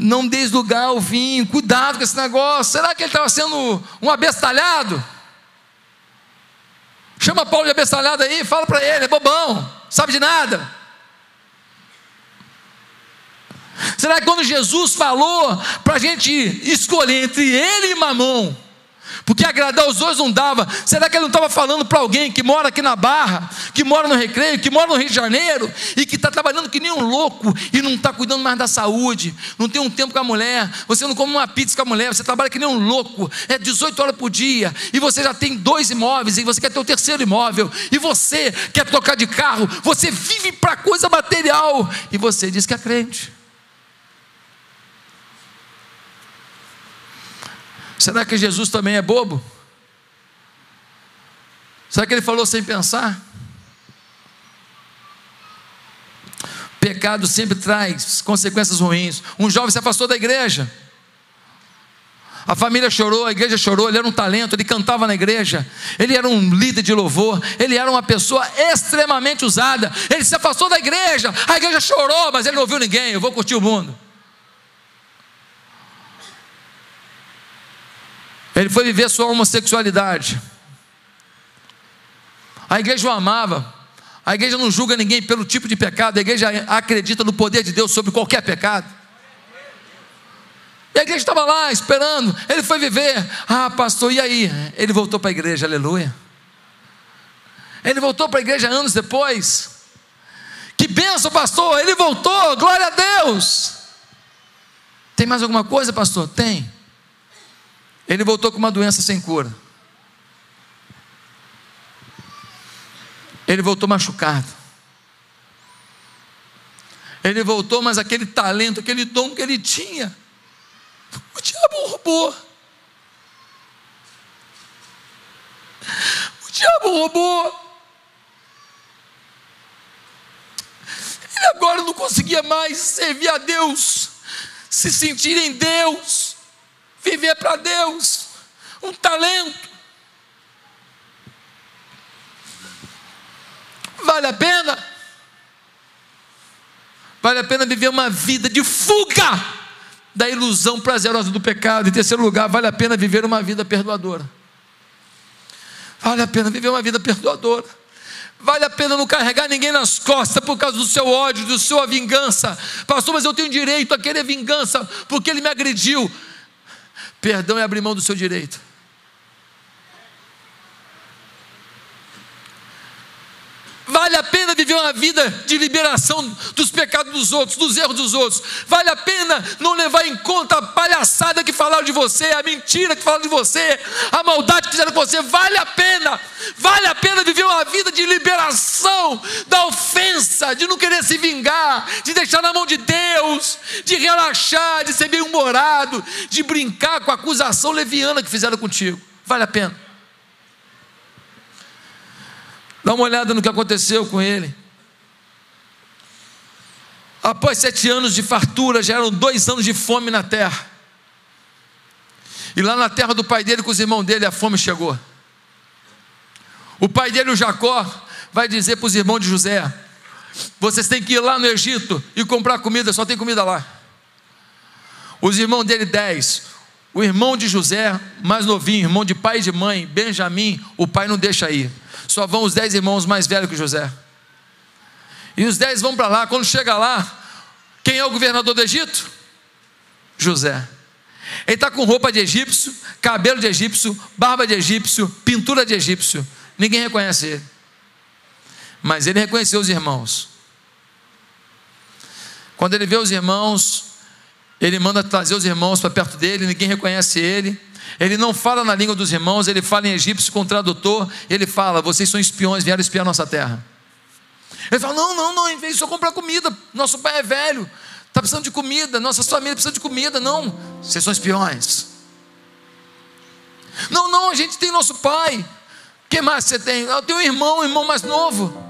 não deis lugar ao vinho, cuidado com esse negócio. Será que ele estava sendo um abestalhado? Chama Paulo de abestalhado aí, fala para ele, é bobão, sabe de nada. Será que quando Jesus falou para a gente escolher entre ele e Mamon, porque agradar os dois não dava. Será que ele não estava falando para alguém que mora aqui na Barra, que mora no Recreio, que mora no Rio de Janeiro e que está trabalhando que nem um louco e não está cuidando mais da saúde, não tem um tempo com a mulher, você não come uma pizza com a mulher, você trabalha que nem um louco, é 18 horas por dia e você já tem dois imóveis e você quer ter o terceiro imóvel e você quer trocar de carro, você vive para coisa material e você diz que é crente. Será que Jesus também é bobo? Será que ele falou sem pensar? Pecado sempre traz consequências ruins. Um jovem se afastou da igreja. A família chorou, a igreja chorou, ele era um talento, ele cantava na igreja, ele era um líder de louvor, ele era uma pessoa extremamente usada. Ele se afastou da igreja, a igreja chorou, mas ele não ouviu ninguém. Eu vou curtir o mundo. Ele foi viver sua homossexualidade. A igreja o amava. A igreja não julga ninguém pelo tipo de pecado. A igreja acredita no poder de Deus sobre qualquer pecado. E a igreja estava lá esperando. Ele foi viver. Ah, pastor, e aí? Ele voltou para a igreja, aleluia. Ele voltou para a igreja anos depois. Que benção, pastor. Ele voltou, glória a Deus. Tem mais alguma coisa, pastor? Tem. Ele voltou com uma doença sem cura. Ele voltou machucado. Ele voltou, mas aquele talento, aquele dom que ele tinha, o diabo roubou. O diabo roubou. Ele agora não conseguia mais servir a Deus, se sentir em Deus viver para Deus, um talento. Vale a pena? Vale a pena viver uma vida de fuga da ilusão prazerosa do pecado. Em terceiro lugar, vale a pena viver uma vida perdoadora. Vale a pena viver uma vida perdoadora. Vale a pena não carregar ninguém nas costas por causa do seu ódio, do sua vingança. Pastor, mas eu tenho direito a querer vingança porque ele me agrediu. Perdão é abrir mão do seu direito. Vale a pena viver uma vida de liberação dos pecados dos outros, dos erros dos outros. Vale a pena não levar em conta a palhaçada que falaram de você, a mentira que falaram de você, a maldade que fizeram com você. Vale a pena. Vale a pena viver uma vida de liberação da ofensa, de não querer se vingar, de deixar na mão de Deus, de relaxar, de ser bem-humorado, de brincar com a acusação leviana que fizeram contigo. Vale a pena. Dá uma olhada no que aconteceu com ele. Após sete anos de fartura, já eram dois anos de fome na terra. E lá na terra do pai dele, com os irmãos dele, a fome chegou. O pai dele, o Jacó, vai dizer para os irmãos de José: Vocês têm que ir lá no Egito e comprar comida, só tem comida lá. Os irmãos dele, dez. O irmão de José, mais novinho, irmão de pai e de mãe, Benjamim, o pai não deixa ir só vão os dez irmãos mais velhos que José. E os dez vão para lá. Quando chega lá, quem é o governador do Egito? José. Ele está com roupa de egípcio, cabelo de egípcio, barba de egípcio, pintura de egípcio. Ninguém reconhece ele. Mas ele reconheceu os irmãos. Quando ele vê os irmãos, ele manda trazer os irmãos para perto dele, ninguém reconhece ele. Ele não fala na língua dos irmãos, ele fala em egípcio com tradutor. Ele fala: Vocês são espiões, vieram espiar nossa terra. Ele fala: Não, não, não, em vez de só comprar comida, nosso pai é velho, está precisando de comida, nossa família precisa de comida. Não, vocês são espiões. Não, não, a gente tem nosso pai. O que mais você tem? Eu tenho um irmão, um irmão mais novo.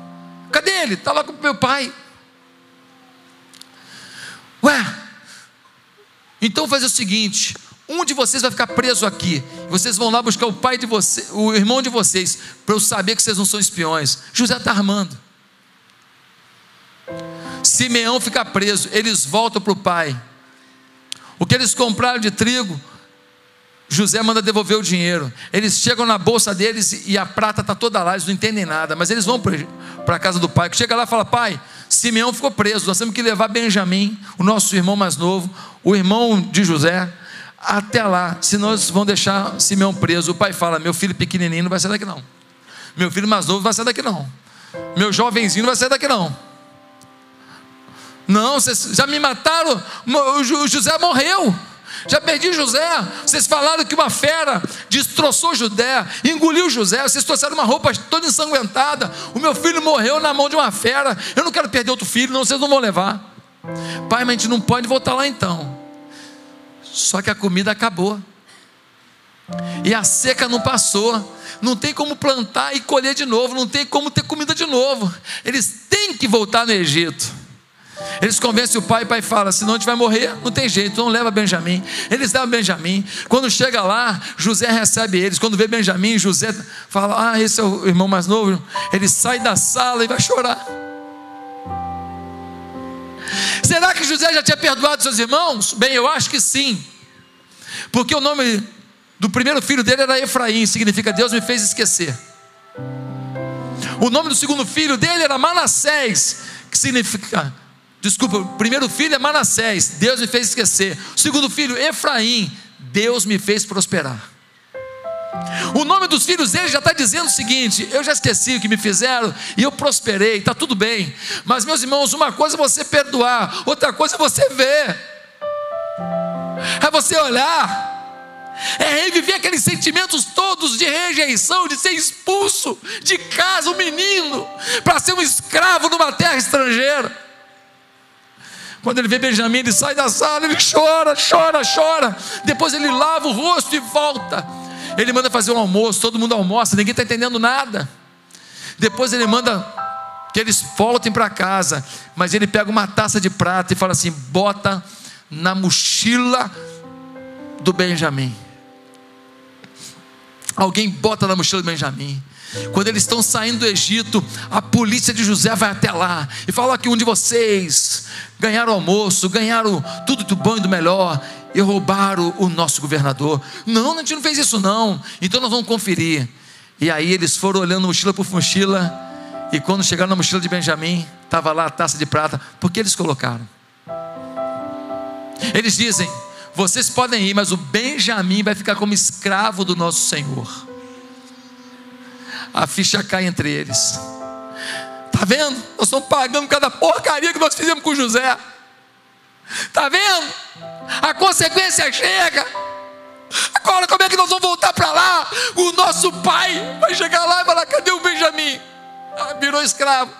Cadê ele? Está lá com meu pai. Ué, então faz o seguinte: um de vocês vai ficar preso aqui. Vocês vão lá buscar o pai de vocês, o irmão de vocês, para eu saber que vocês não são espiões. José está armando. Simeão fica preso, eles voltam para o pai. O que eles compraram de trigo, José manda devolver o dinheiro. Eles chegam na bolsa deles e a prata está toda lá, eles não entendem nada. Mas eles vão para a casa do pai. Chega lá e fala: Pai, Simeão ficou preso. Nós temos que levar Benjamim, o nosso irmão mais novo, o irmão de José, até lá. Senão eles vão deixar Simeão preso. O pai fala: Meu filho pequenininho não vai sair daqui não. Meu filho mais novo não vai sair daqui não. Meu jovenzinho não vai sair daqui não. Não, vocês já me mataram. O José morreu. Já perdi José. Vocês falaram que uma fera destroçou José, engoliu José. Vocês trouxeram uma roupa toda ensanguentada. O meu filho morreu na mão de uma fera. Eu não quero perder outro filho, não. Vocês não vão levar. Pai, mas a gente não pode voltar lá então. Só que a comida acabou. E a seca não passou. Não tem como plantar e colher de novo. Não tem como ter comida de novo. Eles têm que voltar no Egito. Eles convencem o pai, o pai fala: senão a gente vai morrer, não tem jeito, não leva Benjamim. Eles levam Benjamim. Quando chega lá, José recebe eles. Quando vê Benjamim, José fala: Ah, esse é o irmão mais novo. Ele sai da sala e vai chorar. Será que José já tinha perdoado seus irmãos? Bem, eu acho que sim. Porque o nome do primeiro filho dele era Efraim, significa Deus me fez esquecer. O nome do segundo filho dele era Manassés, que significa Desculpa, o primeiro filho é Manassés, Deus me fez esquecer. O segundo filho, Efraim, Deus me fez prosperar. O nome dos filhos dele já está dizendo o seguinte: eu já esqueci o que me fizeram e eu prosperei, está tudo bem. Mas, meus irmãos, uma coisa é você perdoar, outra coisa é você ver, é você olhar, é reviver aqueles sentimentos todos de rejeição, de ser expulso de casa, um menino, para ser um escravo numa terra estrangeira. Quando ele vê Benjamim, ele sai da sala, ele chora, chora, chora. Depois ele lava o rosto e volta. Ele manda fazer um almoço, todo mundo almoça, ninguém está entendendo nada. Depois ele manda que eles voltem para casa, mas ele pega uma taça de prata e fala assim: bota na mochila do Benjamim. Alguém bota na mochila do Benjamim. Quando eles estão saindo do Egito, a polícia de José vai até lá e fala que um de vocês ganharam almoço, ganharam tudo do bom e do melhor e roubaram o nosso governador. Não, a gente não fez isso não. Então nós vamos conferir. E aí eles foram olhando mochila por mochila e quando chegaram na mochila de Benjamim, estava lá a taça de prata. Por que eles colocaram? Eles dizem: vocês podem ir, mas o Benjamim vai ficar como escravo do nosso Senhor a ficha cai entre eles. Está vendo? Nós estamos pagando cada porcaria que nós fizemos com José. Está vendo? A consequência chega. Agora, como é que nós vamos voltar para lá? O nosso pai vai chegar lá e falar: cadê o Benjamim? Ah, virou escravo.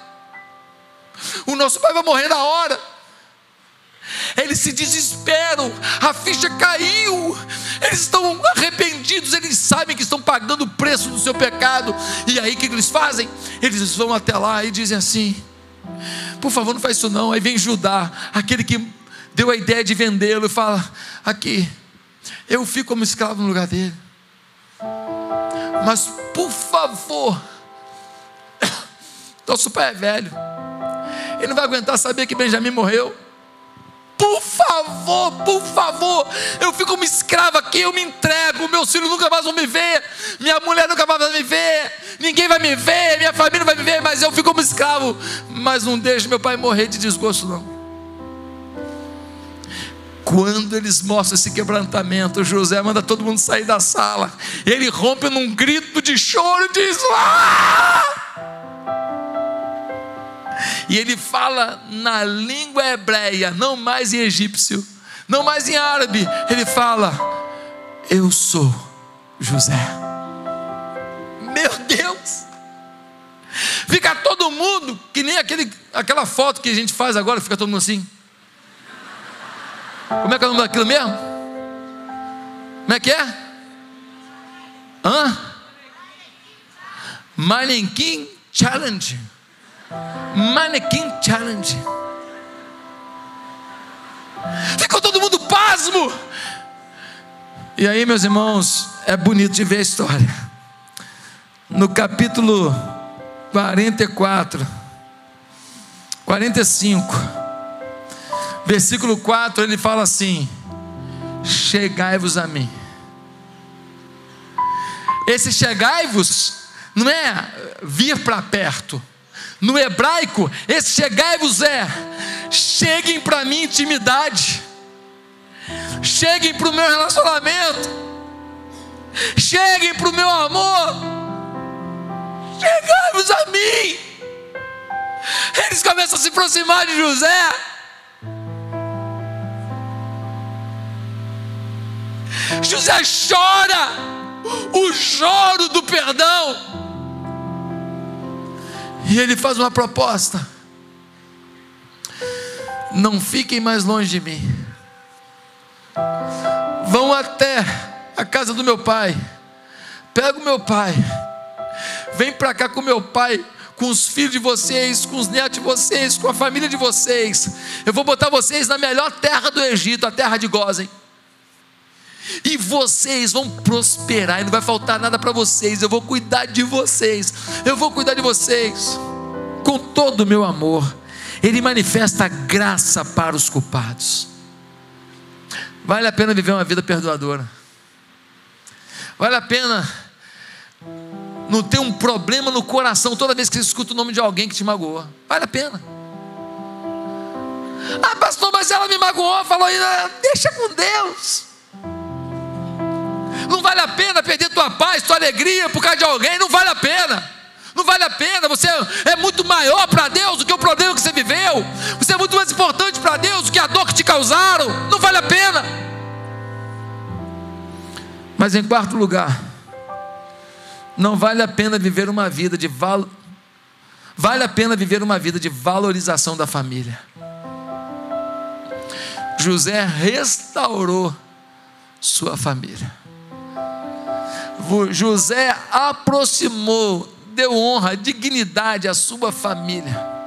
O nosso pai vai morrer na hora. Eles se desesperam, a ficha caiu, eles estão arrependidos, eles sabem que estão pagando o preço do seu pecado. E aí o que eles fazem? Eles vão até lá e dizem assim: por favor, não faz isso não. Aí vem Judá, aquele que deu a ideia de vendê-lo, e fala: aqui, eu fico como escravo no lugar dele. Mas por favor, nosso pai é velho, ele não vai aguentar saber que Benjamim morreu. Por favor, por favor, eu fico uma escrava aqui, eu me entrego, meus filhos nunca mais vão me ver, minha mulher nunca mais vai me ver, ninguém vai me ver, minha família vai me ver, mas eu fico como escravo. Mas não deixe meu pai morrer de desgosto, não. Quando eles mostram esse quebrantamento, José manda todo mundo sair da sala. Ele rompe num grito de choro e diz: Ah! E ele fala na língua hebreia, não mais em egípcio, não mais em árabe. Ele fala: Eu sou José. Meu Deus! Fica todo mundo, que nem aquele, aquela foto que a gente faz agora, fica todo mundo assim. Como é que é o nome daquilo mesmo? Como é que é? Hã? Manequim Challenge. Mannequin Challenge. Ficou todo mundo pasmo. E aí, meus irmãos, é bonito de ver a história. No capítulo 44, 45, versículo 4, ele fala assim: Chegai-vos a mim. Esse chegai-vos não é vir para perto. No hebraico, esse chegai-vos é cheguem para mim intimidade. Cheguem para o meu relacionamento. Cheguem para o meu amor. Chegai-vos a mim. Eles começam a se aproximar de José. José chora o choro do perdão. E ele faz uma proposta: não fiquem mais longe de mim, vão até a casa do meu pai, pega o meu pai, vem para cá com meu pai com os filhos de vocês, com os netos de vocês, com a família de vocês. Eu vou botar vocês na melhor terra do Egito, a terra de Gozen e vocês vão prosperar, e não vai faltar nada para vocês. Eu vou cuidar de vocês, eu vou cuidar de vocês com todo o meu amor. Ele manifesta graça para os culpados. Vale a pena viver uma vida perdoadora, vale a pena não ter um problema no coração toda vez que você escuta o nome de alguém que te magoou, vale a pena. Ah, pastor, mas ela me magoou, falou, deixa com Deus. Não vale a pena perder tua paz, tua alegria por causa de alguém, não vale a pena. Não vale a pena, você é muito maior para Deus do que o problema que você viveu. Você é muito mais importante para Deus do que a dor que te causaram. Não vale a pena. Mas em quarto lugar, não vale a pena viver uma vida de val... vale a pena viver uma vida de valorização da família. José restaurou sua família. José aproximou, deu honra, dignidade à sua família.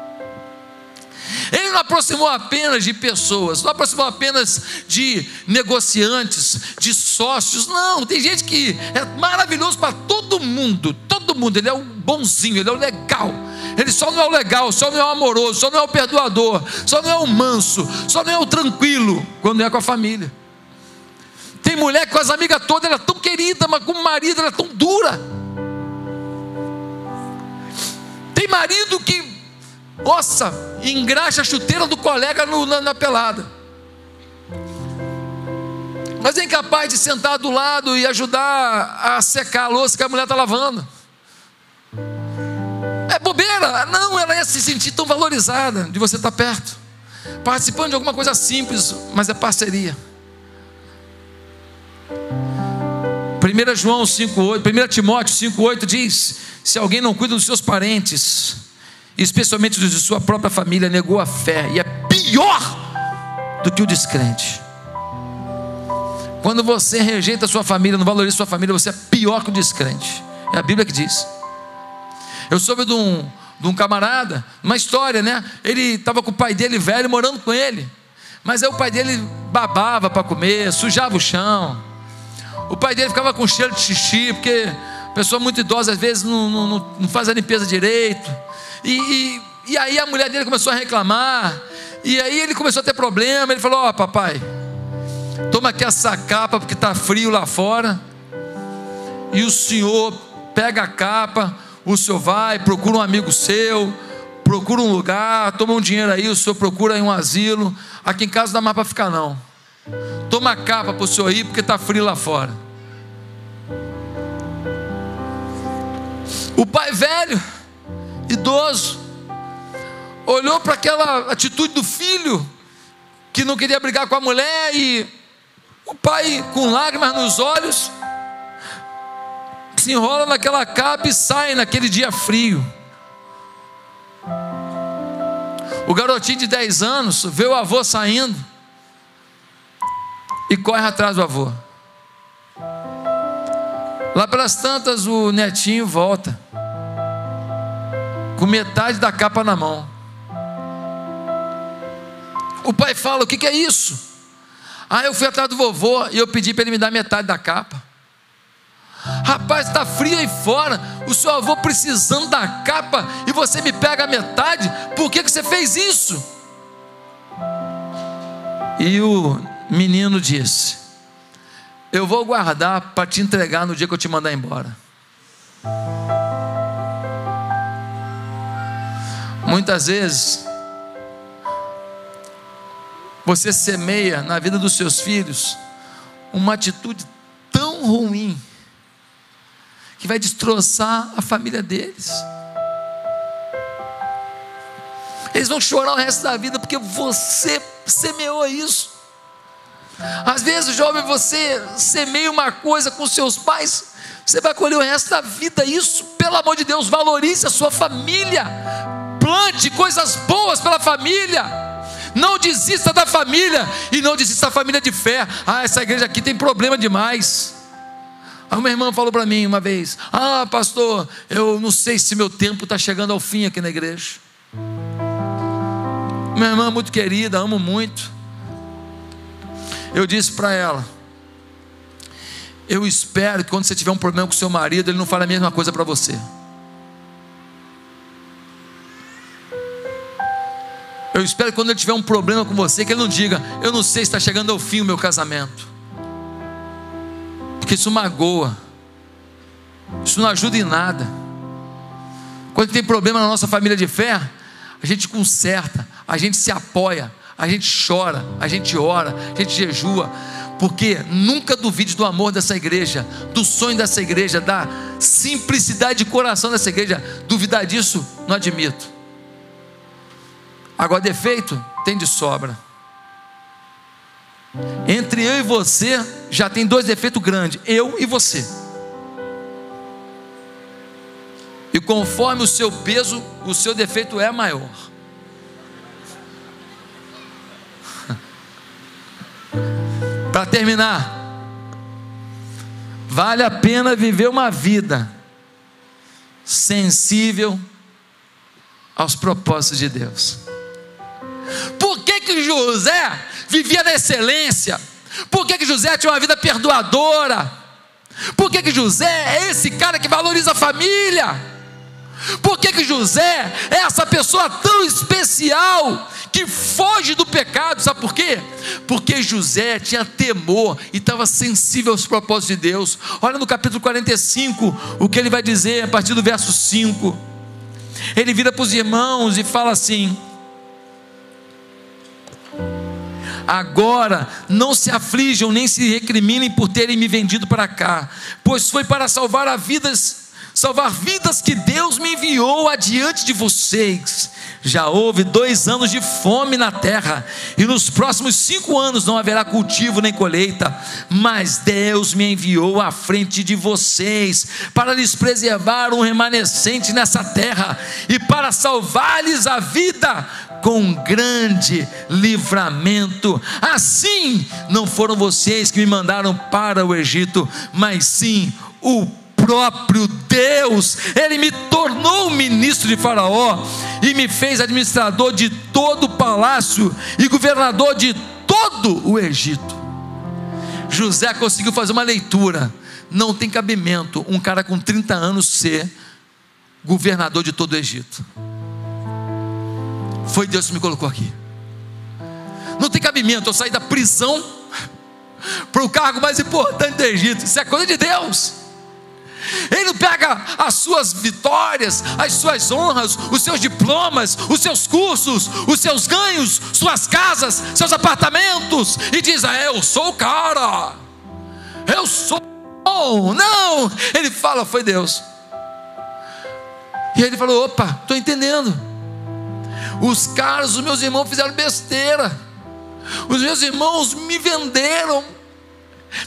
Ele não aproximou apenas de pessoas, não aproximou apenas de negociantes, de sócios. Não, tem gente que é maravilhoso para todo mundo, todo mundo. Ele é o bonzinho, ele é o legal. Ele só não é o legal, só não é o amoroso, só não é o perdoador, só não é o manso, só não é o tranquilo quando é com a família. Tem mulher com as amigas todas, ela é tão querida, mas com o marido ela é tão dura. Tem marido que, nossa, engraxa a chuteira do colega no, na, na pelada. Mas é incapaz de sentar do lado e ajudar a secar a louça que a mulher está lavando. É bobeira. Não, ela ia se sentir tão valorizada de você estar perto. Participando de alguma coisa simples, mas é parceria. 1 João 5,8, 1 Timóteo 5,8 diz: se alguém não cuida dos seus parentes, especialmente dos de sua própria família, negou a fé, e é pior do que o descrente. Quando você rejeita a sua família, não valoriza a sua família, você é pior que o descrente. É a Bíblia que diz. Eu soube de um, de um camarada, uma história, né? Ele estava com o pai dele velho morando com ele. Mas aí o pai dele babava para comer, sujava o chão o pai dele ficava com cheiro de xixi, porque pessoa muito idosa às vezes não, não, não faz a limpeza direito. E, e, e, aí a mulher dele começou a reclamar. E aí ele começou a ter problema. Ele falou: Ó, oh, papai, toma aqui essa capa porque está frio lá fora. E o senhor pega a capa, o senhor vai, procura um amigo seu, procura um lugar, toma um dinheiro aí, o senhor procura aí um asilo. Aqui em casa não dá mais para ficar, não. Toma a capa para o senhor ir, porque está frio lá fora. O pai velho, idoso, olhou para aquela atitude do filho, que não queria brigar com a mulher, e o pai, com lágrimas nos olhos, se enrola naquela capa e sai naquele dia frio. O garotinho de 10 anos vê o avô saindo e corre atrás do avô. Lá pelas tantas, o netinho volta, com metade da capa na mão. O pai fala: O que, que é isso? Ah, eu fui atrás do vovô e eu pedi para ele me dar metade da capa. Rapaz, está frio aí fora. O seu avô precisando da capa e você me pega a metade. Por que, que você fez isso? E o menino disse: Eu vou guardar para te entregar no dia que eu te mandar embora. Muitas vezes, você semeia na vida dos seus filhos uma atitude tão ruim que vai destroçar a família deles. Eles vão chorar o resto da vida porque você semeou isso. Às vezes, jovem, você semeia uma coisa com seus pais, você vai colher o resto da vida isso. Pelo amor de Deus, valorize a sua família. Plante coisas boas pela família. Não desista da família e não desista da família de fé. Ah, essa igreja aqui tem problema demais. Aí uma irmã falou para mim uma vez: Ah, pastor, eu não sei se meu tempo está chegando ao fim aqui na igreja. Minha irmã muito querida, amo muito. Eu disse para ela: Eu espero que quando você tiver um problema com seu marido, ele não fale a mesma coisa para você. Eu espero que quando ele tiver um problema com você, que ele não diga: Eu não sei se está chegando ao fim o meu casamento porque isso magoa, isso não ajuda em nada. Quando tem problema na nossa família de fé, a gente conserta, a gente se apoia, a gente chora, a gente ora, a gente jejua, porque nunca duvide do amor dessa igreja, do sonho dessa igreja, da simplicidade de coração dessa igreja. Duvidar disso, não admito. Agora, defeito tem de sobra. Entre eu e você já tem dois defeitos grandes: eu e você. E conforme o seu peso, o seu defeito é maior. Para terminar, vale a pena viver uma vida sensível aos propósitos de Deus. Por que que José vivia na excelência? Por que, que José tinha uma vida perdoadora? Por que, que José é esse cara que valoriza a família? Por que, que José é essa pessoa tão especial que foge do pecado? Sabe por quê? Porque José tinha temor e estava sensível aos propósitos de Deus. Olha no capítulo 45 o que ele vai dizer a partir do verso 5. Ele vira para os irmãos e fala assim: Agora não se aflijam nem se recriminem por terem me vendido para cá, pois foi para salvar a vidas, salvar vidas que Deus me enviou adiante de vocês. Já houve dois anos de fome na terra, e nos próximos cinco anos não haverá cultivo nem colheita, mas Deus me enviou à frente de vocês para lhes preservar um remanescente nessa terra e para salvar-lhes a vida com grande livramento. Assim, não foram vocês que me mandaram para o Egito, mas sim o próprio Deus. Ele me tornou ministro de Faraó e me fez administrador de todo o palácio e governador de todo o Egito. José conseguiu fazer uma leitura. Não tem cabimento um cara com 30 anos ser governador de todo o Egito. Foi Deus que me colocou aqui. Não tem cabimento eu sair da prisão *laughs* para o cargo mais importante do Egito. Isso é coisa de Deus. Ele pega as suas vitórias, as suas honras, os seus diplomas, os seus cursos, os seus ganhos, suas casas, seus apartamentos e diz: ah, Eu sou o cara, eu sou. Não, ele fala: Foi Deus. E ele falou: Opa, estou entendendo. Os caras, os meus irmãos fizeram besteira. Os meus irmãos me venderam,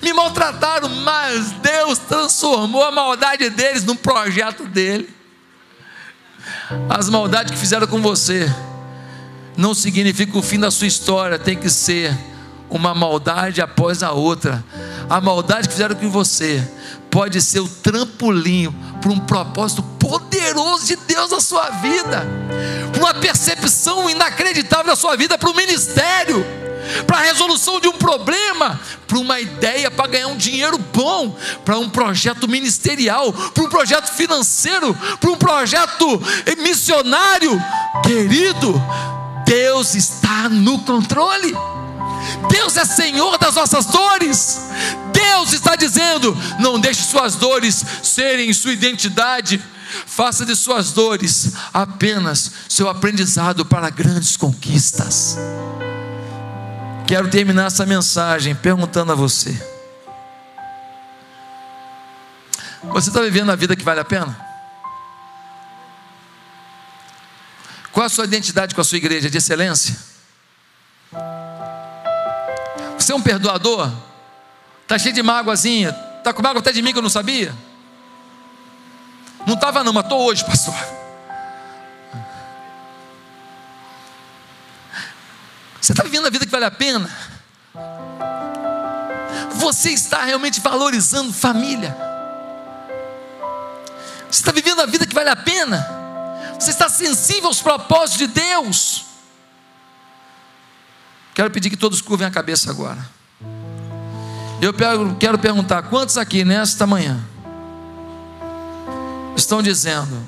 me maltrataram, mas Deus transformou a maldade deles num projeto dele. As maldades que fizeram com você não significa o fim da sua história, tem que ser uma maldade após a outra. A maldade que fizeram com você pode ser o trampolim para um propósito poderoso de Deus na sua vida, uma percepção inacreditável da sua vida para o ministério, para a resolução de um problema, para uma ideia, para ganhar um dinheiro bom, para um projeto ministerial, para um projeto financeiro, para um projeto missionário. Querido, Deus está no controle. Deus é Senhor das nossas dores. Deus está dizendo: não deixe suas dores serem sua identidade. Faça de suas dores apenas seu aprendizado para grandes conquistas. Quero terminar essa mensagem perguntando a você: Você está vivendo a vida que vale a pena? Qual a sua identidade com a sua igreja de excelência? Você é um perdoador? Está cheio de mágoazinha? Está com mágoa até de mim que eu não sabia? Não estava não, mas estou hoje, pastor. Você está vivendo a vida que vale a pena? Você está realmente valorizando família? Você está vivendo a vida que vale a pena? Você está sensível aos propósitos de Deus? Quero pedir que todos curvem a cabeça agora. Eu quero perguntar: quantos aqui nesta manhã estão dizendo: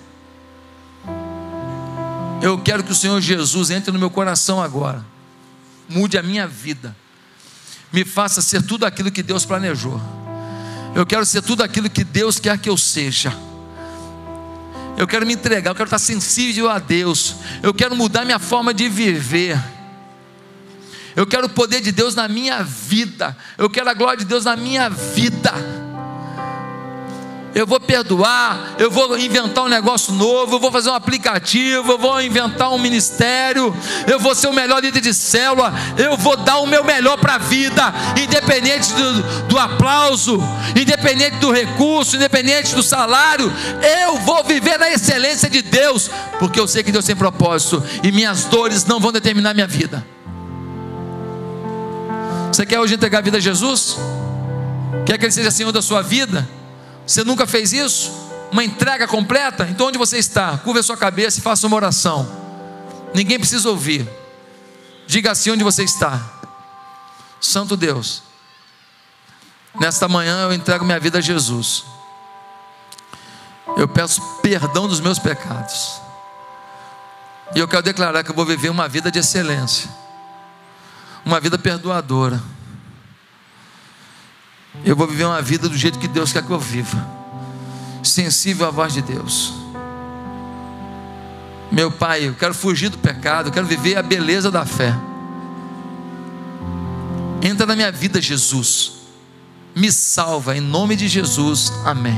Eu quero que o Senhor Jesus entre no meu coração agora, mude a minha vida, me faça ser tudo aquilo que Deus planejou. Eu quero ser tudo aquilo que Deus quer que eu seja. Eu quero me entregar, eu quero estar sensível a Deus. Eu quero mudar minha forma de viver. Eu quero o poder de Deus na minha vida. Eu quero a glória de Deus na minha vida eu vou perdoar, eu vou inventar um negócio novo, eu vou fazer um aplicativo, eu vou inventar um ministério, eu vou ser o melhor líder de célula, eu vou dar o meu melhor para a vida, independente do, do aplauso, independente do recurso, independente do salário, eu vou viver na excelência de Deus, porque eu sei que Deus tem propósito e minhas dores não vão determinar minha vida. Você quer hoje entregar a vida a Jesus? Quer que Ele seja Senhor da sua vida? Você nunca fez isso? Uma entrega completa? Então onde você está? Curva a sua cabeça e faça uma oração. Ninguém precisa ouvir. Diga assim onde você está. Santo Deus, nesta manhã eu entrego minha vida a Jesus. Eu peço perdão dos meus pecados. E eu quero declarar que eu vou viver uma vida de excelência, uma vida perdoadora eu vou viver uma vida do jeito que Deus quer que eu viva, sensível à voz de Deus. Meu Pai, eu quero fugir do pecado, eu quero viver a beleza da fé. Entra na minha vida, Jesus. Me salva, em nome de Jesus. Amém.